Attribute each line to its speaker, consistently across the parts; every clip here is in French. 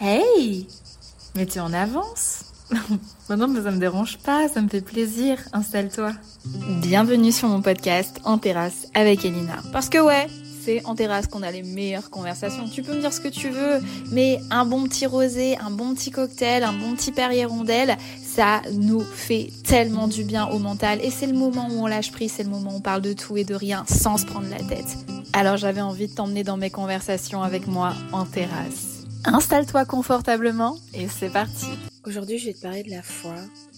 Speaker 1: Hey Mais tu en avances Maintenant, mais ça me dérange pas, ça me fait plaisir. Installe-toi. Bienvenue sur mon podcast En terrasse avec Elina. Parce que ouais, c'est en terrasse qu'on a les meilleures conversations. Tu peux me dire ce que tu veux, mais un bon petit rosé, un bon petit cocktail, un bon petit Perrier rondelle, ça nous fait tellement du bien au mental. Et c'est le moment où on lâche prise, c'est le moment où on parle de tout et de rien sans se prendre la tête. Alors j'avais envie de t'emmener dans mes conversations avec moi en terrasse. Installe-toi confortablement et c'est parti. Aujourd'hui, je vais te parler de la fois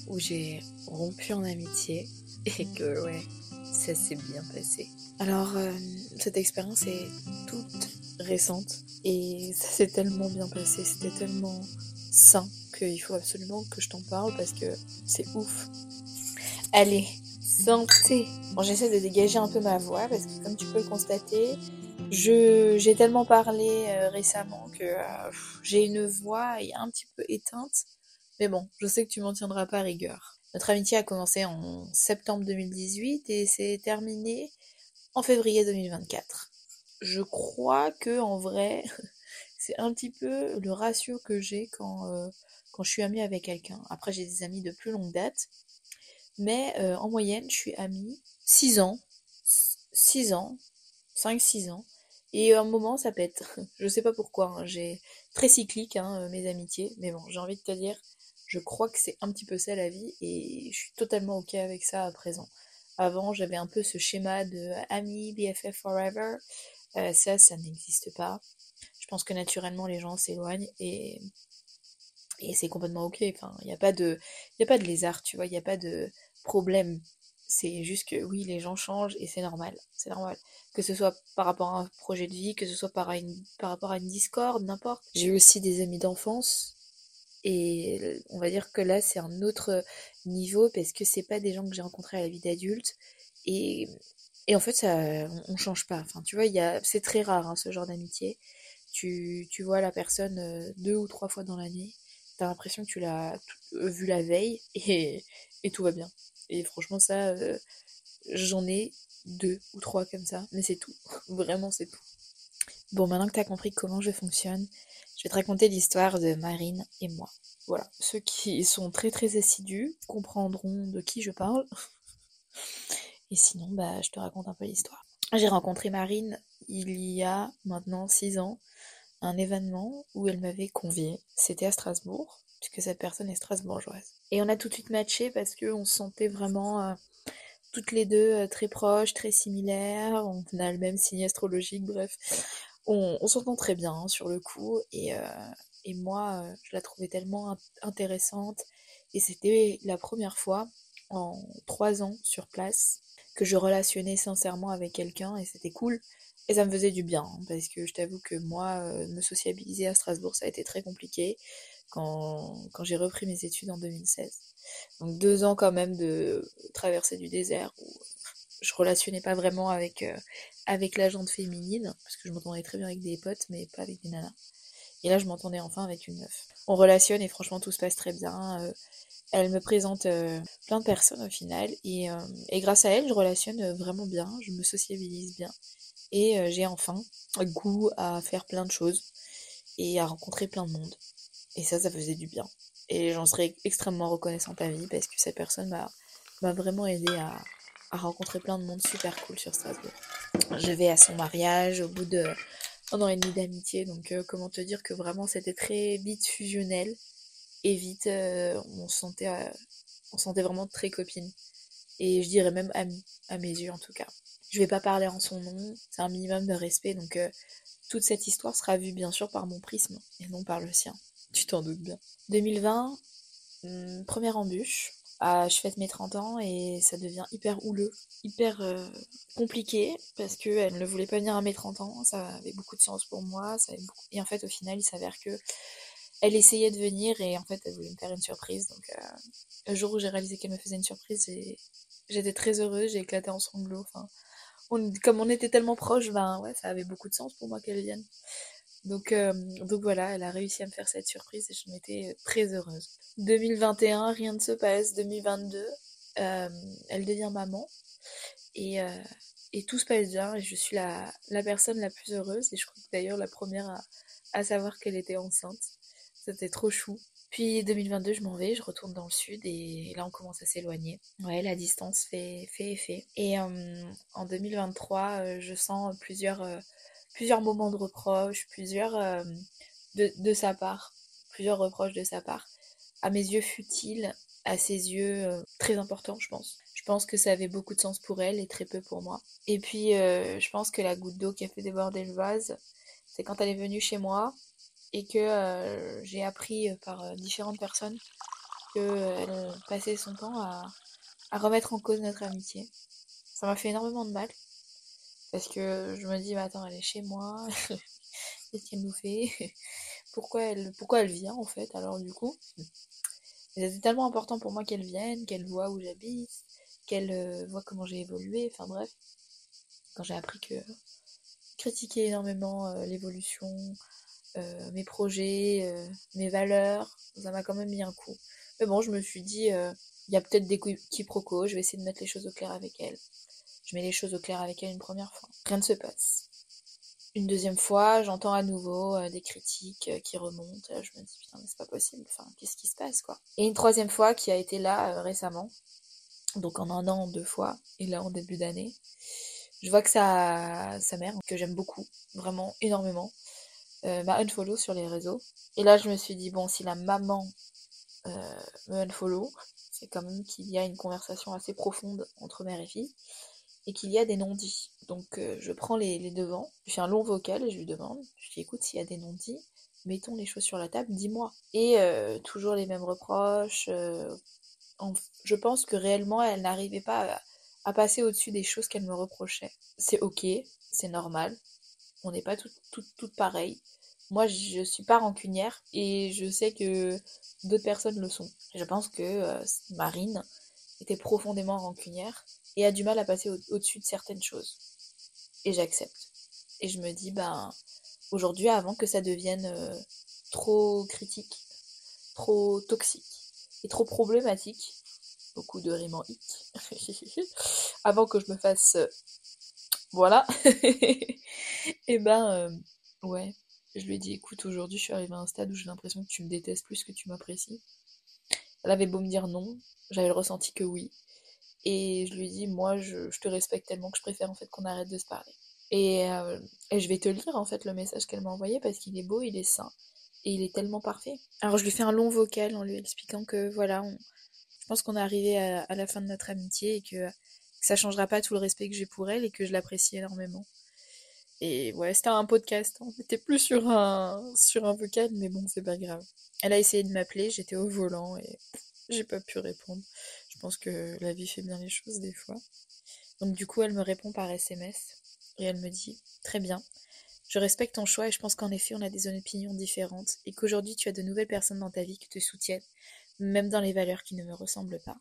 Speaker 1: où j'ai rompu en amitié et que ouais, ça s'est bien passé. Alors, euh, cette expérience est toute récente et ça s'est tellement bien passé, c'était tellement sain qu'il faut absolument que je t'en parle parce que c'est ouf. Allez, santé Bon, j'essaie de dégager un peu ma voix parce que comme tu peux le constater, je j'ai tellement parlé euh, récemment que euh, j'ai une voix un petit peu éteinte. Mais bon, je sais que tu m'en tiendras pas rigueur. Notre amitié a commencé en septembre 2018 et s'est terminée en février 2024. Je crois que en vrai, c'est un petit peu le ratio que j'ai quand euh, quand je suis amie avec quelqu'un. Après, j'ai des amis de plus longue date, mais en moyenne, je suis amie 6 ans, 6 ans, 5-6 ans. Et à un moment, ça pète. Je sais pas pourquoi. Hein. J'ai très cyclique hein, euh, mes amitiés, mais bon, j'ai envie de te dire, je crois que c'est un petit peu ça la vie, et je suis totalement ok avec ça à présent. Avant, j'avais un peu ce schéma de ami, BFF forever. Euh, ça, ça n'existe pas. Je pense que naturellement, les gens s'éloignent et et c'est complètement ok. Enfin, il n'y a pas de, il a pas de lézard, tu vois. Il n'y a pas de problème. C'est juste que oui, les gens changent et c'est normal. C'est normal que ce soit par rapport à un projet de vie, que ce soit par, par rapport à une discorde, n'importe. J'ai aussi des amis d'enfance et on va dire que là c'est un autre niveau parce que c'est pas des gens que j'ai rencontrés à la vie d'adulte et, et en fait ça on, change pas. Enfin tu vois, y c'est très rare hein, ce genre d'amitié. Tu, tu vois la personne euh, deux ou trois fois dans l'année, t'as l'impression que tu l'as vu la veille et, et tout va bien. Et franchement ça, euh, j'en ai deux ou trois comme ça, mais c'est tout. Vraiment, c'est tout. Bon, maintenant que tu as compris comment je fonctionne, je vais te raconter l'histoire de Marine et moi. Voilà, ceux qui sont très très assidus comprendront de qui je parle. Et sinon, bah, je te raconte un peu l'histoire. J'ai rencontré Marine il y a maintenant six ans, un événement où elle m'avait convié. C'était à Strasbourg, puisque cette personne est strasbourgeoise. Et on a tout de suite matché parce qu'on se sentait vraiment euh, toutes les deux euh, très proches, très similaires, on a le même signe astrologique, bref. On, s'entend très bien hein, sur le coup, et, euh, et moi, je la trouvais tellement intéressante, et c'était la première fois en trois ans sur place que je relationnais sincèrement avec quelqu'un, et c'était cool. Et ça me faisait du bien, hein, parce que je t'avoue que moi, me sociabiliser à Strasbourg, ça a été très compliqué quand, quand j'ai repris mes études en 2016. Donc deux ans quand même de traversée du désert où je relationnais pas vraiment avec, euh, avec la jante féminine, parce que je m'entendais très bien avec des potes, mais pas avec des nanas. Et là, je m'entendais enfin avec une meuf. On relationne et franchement, tout se passe très bien. Euh, elle me présente euh, plein de personnes au final. Et, et, grâce à elle, je relationne vraiment bien. Je me sociabilise bien. Et j'ai enfin goût à faire plein de choses et à rencontrer plein de monde. Et ça, ça faisait du bien. Et j'en serais extrêmement reconnaissante à vie parce que cette personne m'a vraiment aidé à, à, rencontrer plein de monde super cool sur Strasbourg. Je vais à son mariage au bout de un an et demi d'amitié, donc euh, comment te dire que vraiment c'était très vite fusionnel et vite euh, on se sentait euh, on sentait vraiment très copine et je dirais même amie à mes yeux en tout cas. Je vais pas parler en son nom, c'est un minimum de respect donc toute cette histoire sera vue bien sûr par mon prisme et non par le sien. Tu t'en doutes bien. 2020, hmm, première embûche. Ah, je fête mes 30 ans et ça devient hyper houleux, hyper euh, compliqué parce qu'elle ne voulait pas venir à mes 30 ans. Ça avait beaucoup de sens pour moi. Et en fait, au final, il s'avère que elle essayait de venir et en fait, elle voulait me faire une surprise. Donc, euh, le jour où j'ai réalisé qu'elle me faisait une surprise, j'étais très heureuse. J'ai éclaté en sanglots. Enfin, comme on était tellement proches, ben ouais, ça avait beaucoup de sens pour moi qu'elle vienne. Donc, euh, donc voilà, elle a réussi à me faire cette surprise et je m'étais euh, très heureuse. 2021, rien ne se passe. 2022, euh, elle devient maman et, tout se passe bien et je suis la, personne la plus heureuse et je crois d'ailleurs la première à savoir qu'elle était enceinte. C'était trop chou. Puis 2022, je m'en vais, je retourne dans le sud et là on commence à s'éloigner. Ouais, la distance fait, fait effet. Et euh, en 2023, euh, je sens plusieurs, euh, plusieurs moments de reproche, plusieurs de, de, sa part, plusieurs reproches de sa part. À mes yeux futiles, à ses yeux très importants, je pense. Je pense que ça avait beaucoup de sens pour elle et très peu pour moi. Et puis, je pense que la goutte d'eau qui a fait déborder le vase, c'est quand elle est venue chez moi et que euh, j'ai appris euh, par euh, différentes personnes qu'elle passait son temps à, remettre en cause notre amitié. Ça m'a fait énormément de mal parce que je me dis, bah, attends, elle est chez moi, qu'est-ce qu'elle nous fait? Pourquoi elle, pourquoi elle vient en fait alors du coup? C'était tellement important pour moi qu'elle vienne, qu'elle voit où j'habite, qu'elle voit comment j'ai évolué, enfin bref. Quand j'ai appris que critiquer énormément l'évolution, euh, mes projets, euh, mes valeurs. Ça m'a quand même mis un coup. Mais bon, je me suis dit, euh, il y a peut-être des quiproquos, je vais essayer de mettre les choses au clair avec elle. Je mets les choses au clair avec elle une première fois. Rien ne se passe. Une deuxième fois, j'entends à nouveau des critiques qui remontent. Je me dis, putain, mais c'est pas possible. Enfin, qu'est-ce qui se passe, quoi? Et une troisième fois qui a été là récemment. Donc en un an, deux fois. Et là, en début d'année. Je vois que sa, sa mère, que j'aime beaucoup, vraiment énormément, euh, m'a unfollow sur les réseaux. Et là, je me suis dit, bon, si la maman euh, me unfollow, c'est quand même qu'il y a une conversation assez profonde entre mère et fille et qu'il y a des non-dits. Donc, euh, je prends les, devants, je fais un long vocal et je lui demande, je dis, écoute, s'il y a des non-dits, mettons les choses sur la table, dis-moi. Et toujours les mêmes reproches. je pense que réellement, elle n'arrivait pas à, passer au-dessus des choses qu'elle me reprochait. C'est ok, c'est normal. On n'est pas toutes tout, pareilles. Moi, je suis pas rancunière et je sais que d'autres personnes le sont. Je pense que euh, Marine était profondément rancunière et a du mal à passer au-dessus de certaines choses. Et j'accepte. Et je me dis, ben, aujourd'hui, avant que ça devienne euh, trop critique, trop toxique et trop problématique, beaucoup de rimes en hit, avant que je me fasse, euh, voilà, et ben, ouais, je lui ai dit, écoute, aujourd'hui, je suis arrivée à un stade où j'ai l'impression que tu me détestes plus que tu m'apprécies. Elle avait beau me dire non, j'avais le ressenti que oui. Et je lui ai dit, moi, je, te respecte tellement que je préfère en fait qu'on arrête de se parler. Et, euh, et, je vais te lire en fait le message qu'elle m'a envoyé parce qu'il est beau, il est sain et il est tellement parfait. Alors je lui fais un long vocal en lui expliquant que voilà, je pense qu'on est arrivé à, la fin de notre amitié et que, que ça changera pas tout le respect que j'ai pour elle et que je l'apprécie énormément. Et ouais, c'était un podcast. On était plus sur un, sur un vocal, mais bon, c'est pas grave. Elle a essayé de m'appeler, j'étais au volant et j'ai pas pu répondre. Je pense que la vie fait bien les choses des fois. Donc du coup, elle me répond par SMS et elle me dit Très bien, je respecte ton choix et je pense qu'en effet, on a des opinions différentes et qu'aujourd'hui, tu as de nouvelles personnes dans ta vie qui te soutiennent, même dans les valeurs qui ne me ressemblent pas.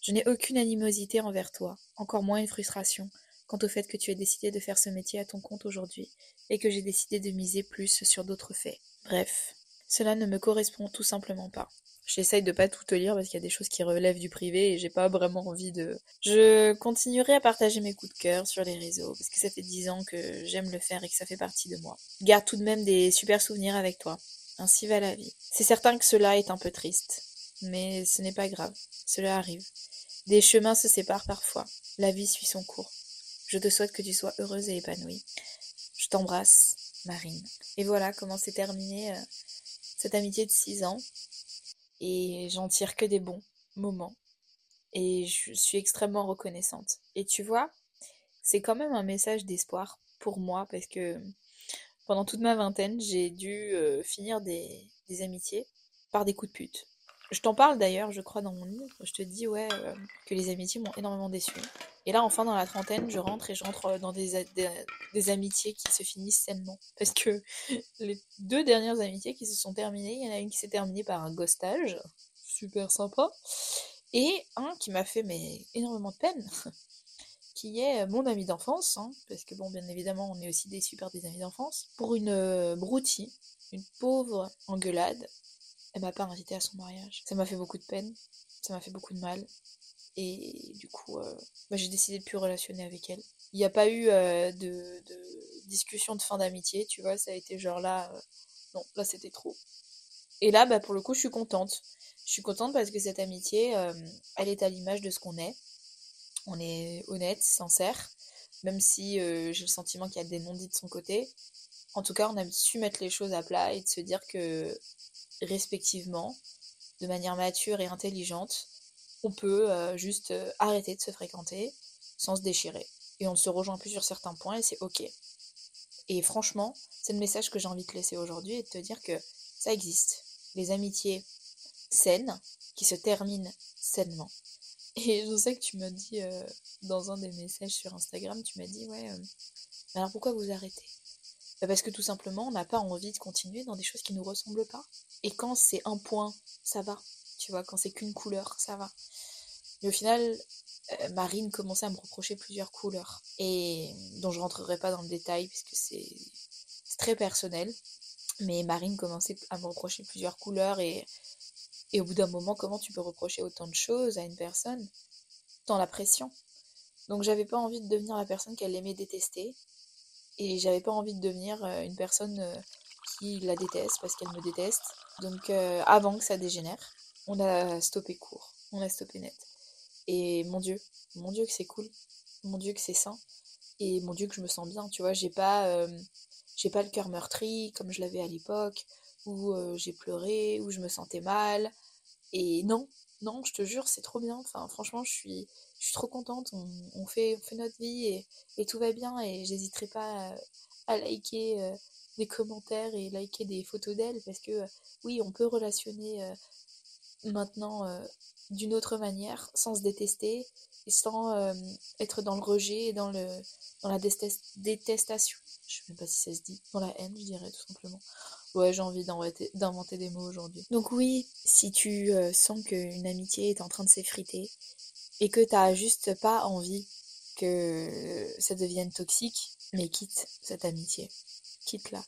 Speaker 1: Je n'ai aucune animosité envers toi, encore moins une frustration quant au fait que tu aies décidé de faire ce métier à ton compte aujourd'hui et que j'ai décidé de miser plus sur d'autres faits. Bref, cela ne me correspond tout simplement pas. J'essaye de pas tout te lire parce qu'il y a des choses qui relèvent du privé et j'ai pas vraiment envie de. Je continuerai à partager mes coups de cœur sur les réseaux parce que ça fait dix ans que j'aime le faire et que ça fait partie de moi. Garde tout de même des super souvenirs avec toi. Ainsi va la vie. C'est certain que cela est un peu triste, mais ce n'est pas grave. Cela arrive. Des chemins se séparent parfois. La vie suit son cours. Je te souhaite que tu sois heureuse et épanouie. Je t'embrasse, Marine. Et voilà comment s'est terminée euh, cette amitié de 6 ans. Et j'en tire que des bons moments. Et je suis extrêmement reconnaissante. Et tu vois, c'est quand même un message d'espoir pour moi parce que pendant toute ma vingtaine, j'ai dû euh, finir des, des amitiés par des coups de pute. Je t'en parle d'ailleurs, je crois, dans mon livre. Je te dis, ouais, euh, que les amitiés m'ont énormément déçu. Et là, enfin, dans la trentaine, je rentre et je rentre euh, dans des, amitiés qui se finissent sainement. Parce que les deux dernières amitiés qui se sont terminées, il y en a une qui s'est terminée par un ghostage, super sympa, et un qui m'a fait mais, énormément de peine, qui est mon ami d'enfance, hein, parce que bon, bien évidemment, on est aussi déçus par des amis d'enfance, pour une euh, broutie, une pauvre engueulade m'a pas invité à son mariage. Ça m'a fait beaucoup de peine, ça m'a fait beaucoup de mal. Et du coup, euh, bah, j'ai décidé de plus relationner avec elle. Il n'y a pas eu euh, de, discussion de fin d'amitié, tu vois, ça a été genre là, euh, non, là c'était trop. Et là, bah, pour le coup, je suis contente. Je suis contente parce que cette amitié, elle est à l'image de ce qu'on est. On est honnête, sincère, même si j'ai le sentiment qu'il y a des non-dits de son côté. En tout cas, on a su mettre les choses à plat et de se dire que, respectivement, de manière mature et intelligente, on peut euh, juste arrêter de se fréquenter sans se déchirer. Et on se rejoint plus sur certains points et c'est ok. Et franchement, c'est le message que j'ai envie de te laisser aujourd'hui et de te dire que ça existe. Les amitiés saines qui se terminent sainement. Et je sais que tu m'as dit euh, dans un des messages sur Instagram, tu m'as dit ouais, euh, alors pourquoi vous arrêtez? Bah Parce que tout simplement, on n'a pas envie de continuer dans des choses qui nous ressemblent pas. Et quand c'est un point, ça va. Tu vois, quand c'est qu'une couleur, ça va. Mais au final, euh, Marine commençait à me reprocher plusieurs couleurs. Et dont je rentrerai pas dans le détail puisque c'est très personnel. Mais Marine commençait à me reprocher plusieurs couleurs et, et au bout d'un moment, comment tu peux reprocher autant de choses à une personne dans la pression? Donc j'avais pas envie de devenir la personne qu'elle aimait détester et j'avais pas envie de devenir euh, une personne euh, qui la déteste parce qu'elle me déteste. Donc avant que ça dégénère, on a stoppé court, on a stoppé net. Et mon Dieu, mon Dieu que c'est cool, mon Dieu que c'est sain, et mon Dieu que je me sens bien, tu vois, j'ai pas, euh, pas le cœur meurtri comme je l'avais à l'époque, où euh, j'ai pleuré, où je me sentais mal, et non, non, je te jure, c'est trop bien, enfin franchement, je suis, je trop contente, on, fait, on fait notre vie et, tout va bien, et j'hésiterai pas à, liker euh, des commentaires et liker des photos d'elle, parce que oui, on peut relationner maintenant d'une autre manière, sans se détester et sans euh, être dans le rejet et dans, le, dans la détestation. Je sais même pas si ça se dit. Dans la haine, je dirais tout simplement. Ouais, j'ai envie d'inventer des mots aujourd'hui. Donc oui, si tu euh, sens qu'une amitié est en train de s'effriter et que t'as juste pas envie que ça devienne toxique, mais quitte cette amitié. Quitte-la.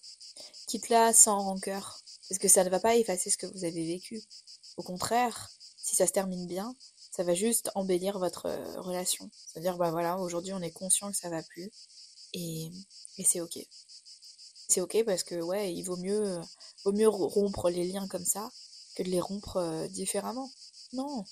Speaker 1: Quitte-la sans rancœur. Parce que ça ne va pas effacer ce que vous avez vécu. Au contraire, si ça se termine bien, ça va juste embellir votre euh, relation. C'est-à-dire, bah voilà, aujourd'hui on est conscient que ça va plus et, c'est ok. C'est ok parce que ouais, il vaut mieux, euh, vaut mieux rompre les liens comme ça que de les rompre euh, différemment. Non,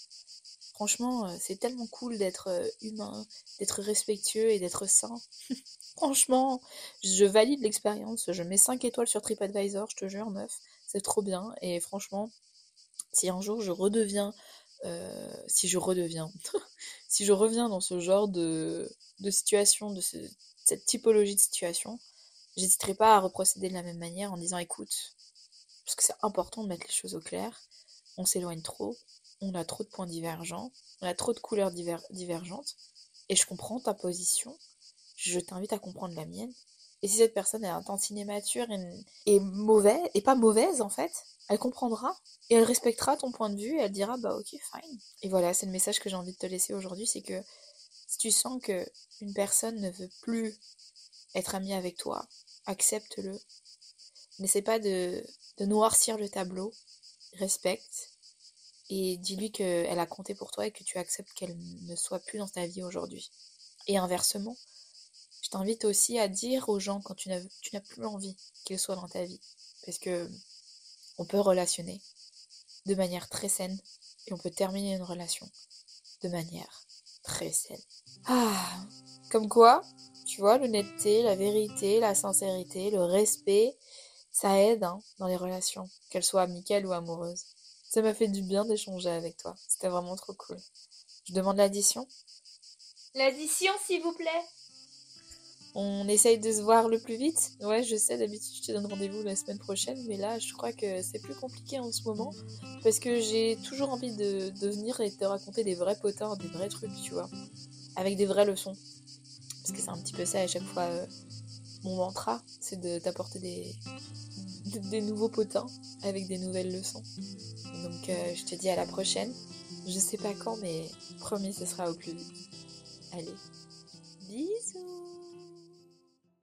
Speaker 1: franchement, c'est tellement cool d'être humain, d'être respectueux et d'être sain. franchement, je valide l'expérience. Je mets 5 étoiles sur TripAdvisor, je te jure, meuf. C'est trop bien. Et franchement, si un jour je redeviens, euh, si je redeviens, reviens dans ce genre de, de situation, de cette typologie de situation, j'hésiterai pas à reprocéder de la même manière en disant écoute, parce que c'est important de mettre les choses au clair, on s'éloigne trop, on a trop de points divergents, on a trop de couleurs divergentes, et je comprends ta position, je t'invite à comprendre la mienne. Et si cette personne est un tantinet mature et, et mauvaise, et pas mauvaise en fait, elle comprendra et elle respectera ton point de vue et elle dira bah ok fine. Et voilà, c'est le message que j'ai envie de te laisser aujourd'hui, c'est que si tu sens que une personne ne veut plus être amie avec toi, accepte-le. N'essaie pas de, de noircir le tableau, respecte et dis-lui qu'elle a compté pour toi et que tu acceptes qu'elle ne soit plus dans ta vie aujourd'hui. Et inversement, je t'invite aussi à dire aux gens quand tu n'as plus envie qu'ils soient dans ta vie. Parce que on peut relationner de manière très saine et on peut terminer une relation de manière très saine. Ah, comme quoi, tu vois, l'honnêteté, la vérité, la sincérité, le respect, ça aide hein, dans les relations, qu'elles soient amicales ou amoureuses. Ça m'a fait du bien d'échanger avec toi. C'était vraiment trop cool. Je demande l'addition
Speaker 2: L'addition, s'il vous plaît.
Speaker 1: On essaye de se voir le plus vite. Ouais, je sais, d'habitude je te donne rendez-vous la semaine prochaine, mais là je crois que c'est plus compliqué en ce moment parce que j'ai toujours envie de, venir et de te raconter des vrais potins, des vrais trucs, tu vois, avec des vraies leçons. Parce que c'est un petit peu ça à chaque fois euh, mon mantra, c'est de t'apporter des, des nouveaux potins avec des nouvelles leçons. Donc euh, je te dis à la prochaine. Je sais pas quand, mais promis, ce sera au plus vite. Allez, bisous